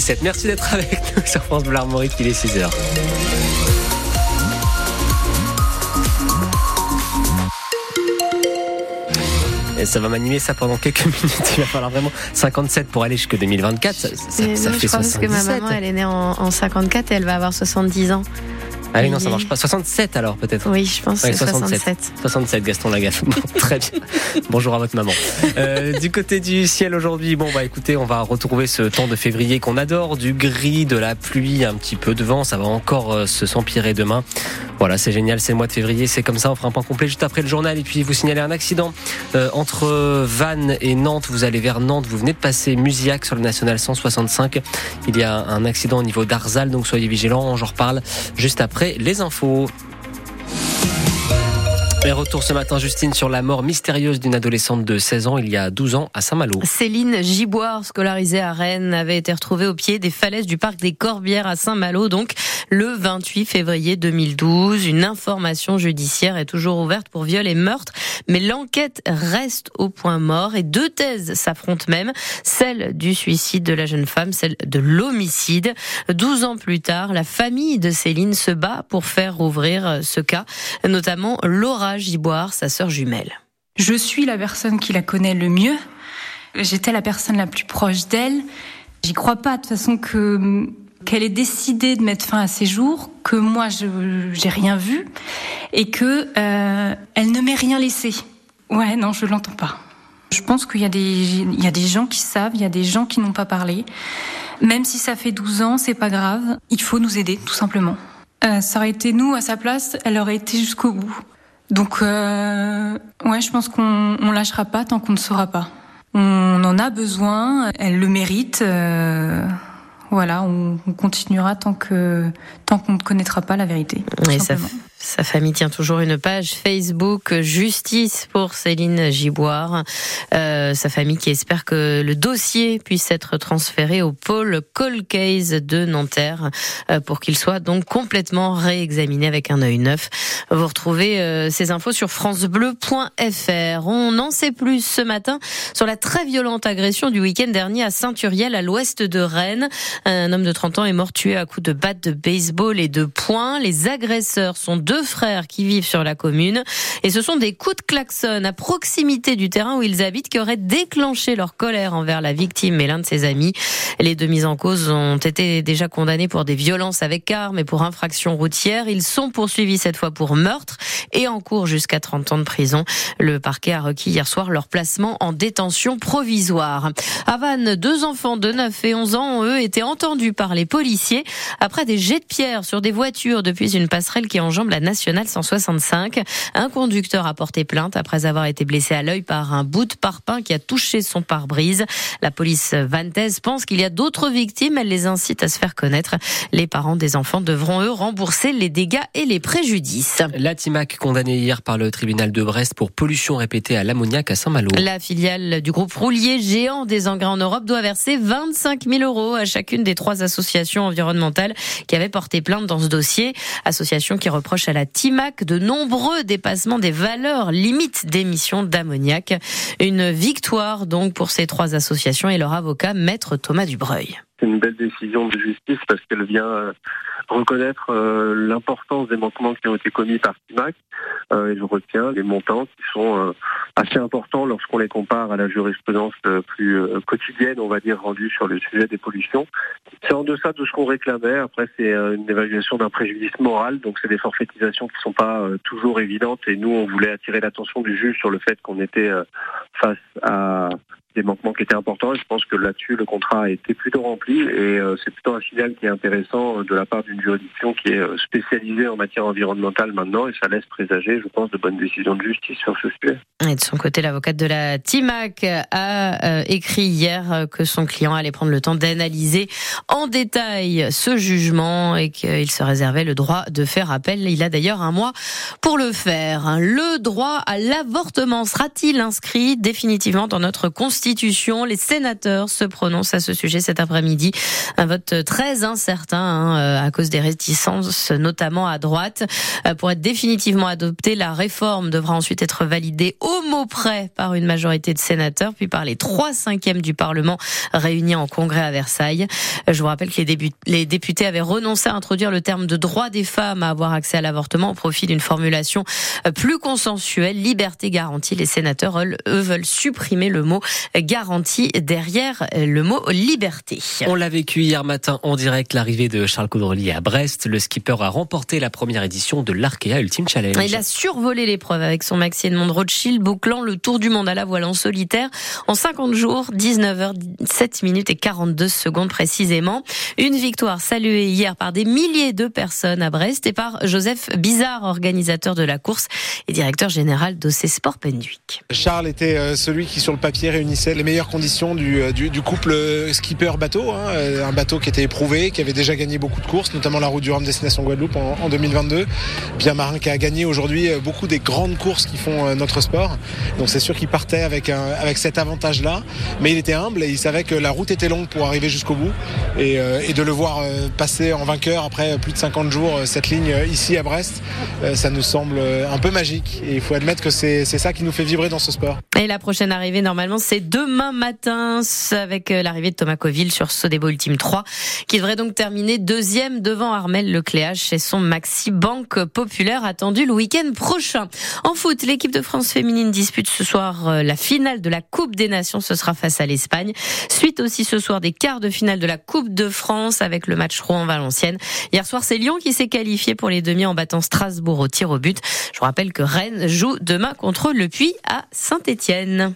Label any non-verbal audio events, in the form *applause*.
77. Merci d'être avec nous sur France Bleu Armorique, il est 6h. Et ça va m'animer ça pendant quelques *laughs* minutes. Il va falloir vraiment 57 pour aller jusqu'à 2024. Ça, ça, ça non, fait je pense 77. que ma maman, elle est née en, en 54 et elle va avoir 70 ans. Ah oui, non, ça marche pas. 67 alors peut-être. Oui, je pense Ouais, que 67. 67. 67, Gaston Lagaffe. Bon, *laughs* très bien. Bonjour à votre maman. Euh, du côté du ciel aujourd'hui, bon bah écoutez, on va retrouver ce temps de février qu'on adore, du gris, de la pluie, un petit peu de vent. Ça va encore euh, se s'empirer demain. Voilà, c'est génial, c'est le mois de février, c'est comme ça. On fera un point complet juste après le journal et puis vous signalez un accident euh, entre Vannes et Nantes. Vous allez vers Nantes, vous venez de passer Musiac sur le national 165. Il y a un accident au niveau d'Arzal, donc soyez vigilants. J'en reparle juste après les infos. Et retour ce matin, Justine, sur la mort mystérieuse d'une adolescente de 16 ans il y a 12 ans à Saint-Malo. Céline Giboire, scolarisée à Rennes, avait été retrouvée au pied des falaises du parc des Corbières à Saint-Malo, donc le 28 février 2012. Une information judiciaire est toujours ouverte pour viol et meurtre, mais l'enquête reste au point mort et deux thèses s'affrontent même, celle du suicide de la jeune femme, celle de l'homicide. 12 ans plus tard, la famille de Céline se bat pour faire rouvrir ce cas, notamment Laura Giboire, sa sœur jumelle. Je suis la personne qui la connaît le mieux. J'étais la personne la plus proche d'elle. J'y crois pas de toute façon que qu'elle ait décidé de mettre fin à ses jours, que moi je j'ai rien vu et que euh, elle ne m'ait rien laissé. Ouais, non, je l'entends pas. Je pense qu'il y a des il y a des gens qui savent, il y a des gens qui n'ont pas parlé. Même si ça fait 12 ans, c'est pas grave. Il faut nous aider, tout simplement. Euh, ça aurait été nous à sa place, elle aurait été jusqu'au bout. Donc, euh, ouais, je pense qu'on on lâchera pas tant qu'on ne saura pas. On en a besoin, elle le mérite. euh, voilà, on, on continuera tant que tant qu'on ne connaîtra pas la vérité. Et. Sa famille tient toujours une page Facebook Justice pour Céline Giboire. Euh, sa famille qui espère que le dossier puisse être transféré au pôle Cold Case de Nanterre euh, pour qu'il soit donc complètement réexaminé avec un œil neuf. Vous retrouvez euh, ces infos sur francebleu.fr. On en sait plus ce matin sur la très violente agression du week-end dernier à Saint-Uriel à l'ouest de Rennes. Un homme de 30 ans est mort tué à coups de batte de baseball et de poing. Les agresseurs sont deux frères qui vivent sur la commune et ce sont des coups de klaxon à proximité du terrain où ils habitent qui auraient déclenché leur colère envers la victime et l'un de ses amis. Les deux mises en cause ont été déjà condamnés pour des violences avec armes et pour infraction routière. Ils sont poursuivis cette fois pour meurtre et en cours jusqu'à 30 ans de prison. Le parquet a requis hier soir leur placement en détention provisoire. À Vannes, deux enfants de 9 et 11 ans ont eux été entendus par les policiers après des jets de pierre sur des voitures depuis une passerelle qui enjambe la nationale 165. Un conducteur a porté plainte après avoir été blessé à l'œil par un bout de parpaing qui a touché son pare-brise. La police vantaise pense qu'il y a d'autres victimes. Elle les incite à se faire connaître. Les parents des enfants devront eux rembourser les dégâts et les préjudices. La Timac condamnée hier par le tribunal de Brest pour pollution répétée à l'ammoniac à Saint-Malo. La filiale du groupe roulier géant des engrais en Europe doit verser 25 000 euros à chacune des trois associations environnementales qui avaient porté plainte dans ce dossier. Association qui reproche à la Timac de nombreux dépassements des valeurs limites d'émissions d'ammoniac. Une victoire donc pour ces trois associations et leur avocat, maître Thomas Dubreuil. C'est une belle décision de justice parce qu'elle vient euh, reconnaître euh, l'importance des manquements qui ont été commis par TIMAC euh, et je retiens les montants qui sont assez importants lorsqu'on les compare à la jurisprudence plus quotidienne, on va dire, rendue sur le sujet des pollutions. C'est en deçà de ce qu'on réclamait. Après, c'est une évaluation d'un préjudice moral, donc c'est des forfaitisations qui sont pas toujours évidentes et nous, on voulait attirer l'attention du juge sur le fait qu'on était face à des manquements qui étaient importants et je pense que là-dessus le contrat a été plutôt rempli et euh, c'est plutôt un signal qui est intéressant euh, de la part d'une juridiction qui est euh, spécialisée en matière environnementale maintenant et ça laisse présager je pense de bonnes décisions de justice sur ce sujet. Et de son côté, l'avocate de la TIMAC a écrit hier que son client allait prendre le temps d'analyser en détail ce jugement et qu'il se réservait le droit de faire appel. Il a d'ailleurs un mois pour le faire. Le droit à l'avortement sera-t-il inscrit définitivement dans notre constitution? Les sénateurs se prononcent à ce sujet cet après-midi. Un vote très incertain hein, euh, à cause des réticences, notamment à droite. Euh, pour être définitivement adoptée, la réforme devra ensuite être validée au mot près par une majorité de sénateurs, puis par les trois cinquièmes du Parlement réunis en congrès à Versailles. Je vous rappelle que les députés avaient renoncé à introduire le terme de droit des femmes à avoir accès à l'avortement au profit d'une formulation plus consensuelle, liberté garantie. Les sénateurs, eux, veulent supprimer le mot garantie derrière le mot liberté. On l'a vécu hier matin en direct, l'arrivée de Charles Caudrelier à Brest. Le skipper a remporté la première édition de l'Arkea Ultimate Challenge. Il a survolé l'épreuve avec son maxi Edmond Rothschild, bouclant le tour du monde à la voile en solitaire en 50 jours, 19h, 7 minutes et 42 secondes précisément. Une victoire saluée hier par des milliers de personnes à Brest et par Joseph Bizarre, organisateur de la course et directeur général d'OC Sport Penduic. Charles était euh, celui qui sur le papier réunissait les meilleures conditions du, euh, couple skipper-bateau, hein, euh, un bateau qui était éprouvé, qui avait déjà gagné beaucoup de courses, notamment la route du Rhum Destination Guadeloupe en, en 2022. Puis un marin qui a gagné aujourd'hui beaucoup des grandes courses qui font notre sport. Donc c'est sûr qu'il partait avec, avec cet avantage-là, mais il était humble et il savait que la route était longue pour arriver jusqu'au bout et, et, de le voir passer en vainqueur après plus de 50 jours cette ligne ici à Brest, ça nous semble un peu magique et il faut admettre que c'est ça qui nous fait vibrer dans ce sport. Et la prochaine arrivée, normalement, c'est demain matin avec euh, l'arrivée de Thomas Coville sur Sodebo Ultime 3, qui devrait donc terminer deuxième devant Armel Lecléage chez son Maxi Banque Populaire attendu le week-end prochain. En foot, l'équipe de France féminine dispute ce soir euh, la finale de la Coupe des Nations. Ce sera face à l'Espagne. Suite aussi ce soir des quarts de finale de la Coupe de France avec le match Rouen-Valenciennes. Hier soir, c'est Lyon qui s'est qualifié pour les demi en battant Strasbourg au tir au but. Je vous rappelle que Rennes joue demain contre le Puy à Saint-Étienne.